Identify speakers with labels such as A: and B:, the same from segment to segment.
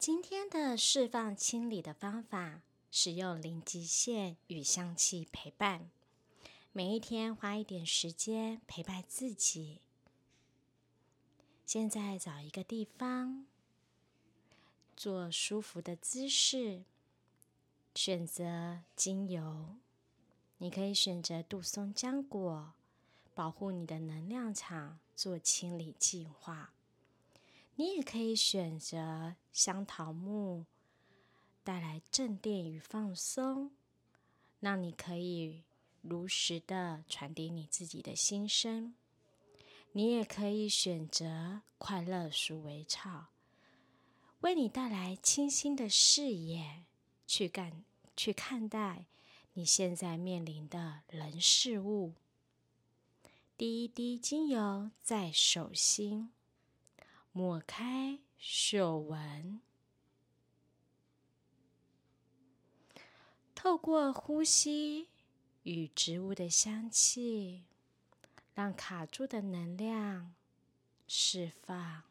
A: 今天的释放清理的方法，使用零极限与香气陪伴，每一天花一点时间陪伴自己。现在找一个地方，做舒服的姿势，选择精油，你可以选择杜松浆果，保护你的能量场，做清理净化。你也可以选择香桃木，带来镇定与放松，让你可以如实的传递你自己的心声。你也可以选择快乐鼠尾草，为你带来清新的视野，去干去看待你现在面临的人事物。第一滴精油在手心。抹开嗅闻，透过呼吸与植物的香气，让卡住的能量释放。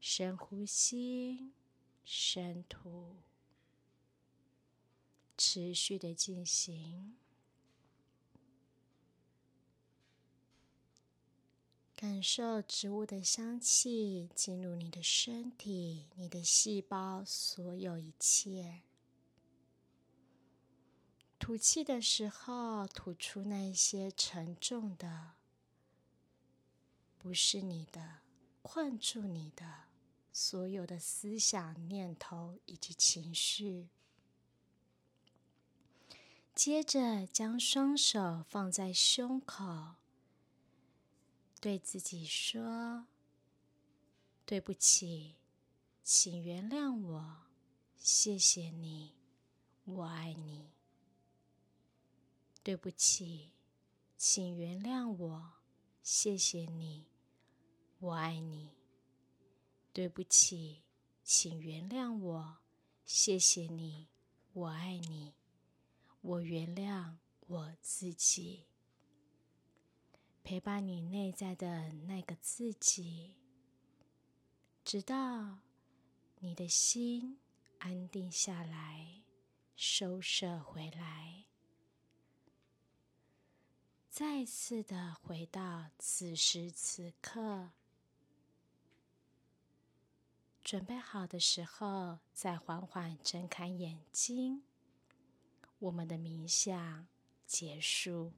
A: 深呼吸，深吐，持续的进行。感受植物的香气进入你的身体、你的细胞，所有一切。吐气的时候，吐出那些沉重的，不是你的，困住你的所有的思想、念头以及情绪。接着，将双手放在胸口。对自己说：“对不起，请原谅我，谢谢你，我爱你。”对不起，请原谅我，谢谢你，我爱你。对不起，请原谅我，谢谢你，我爱你。我原谅我自己。陪伴你内在的那个自己，直到你的心安定下来，收摄回来，再次的回到此时此刻，准备好的时候，再缓缓睁开眼睛。我们的冥想结束。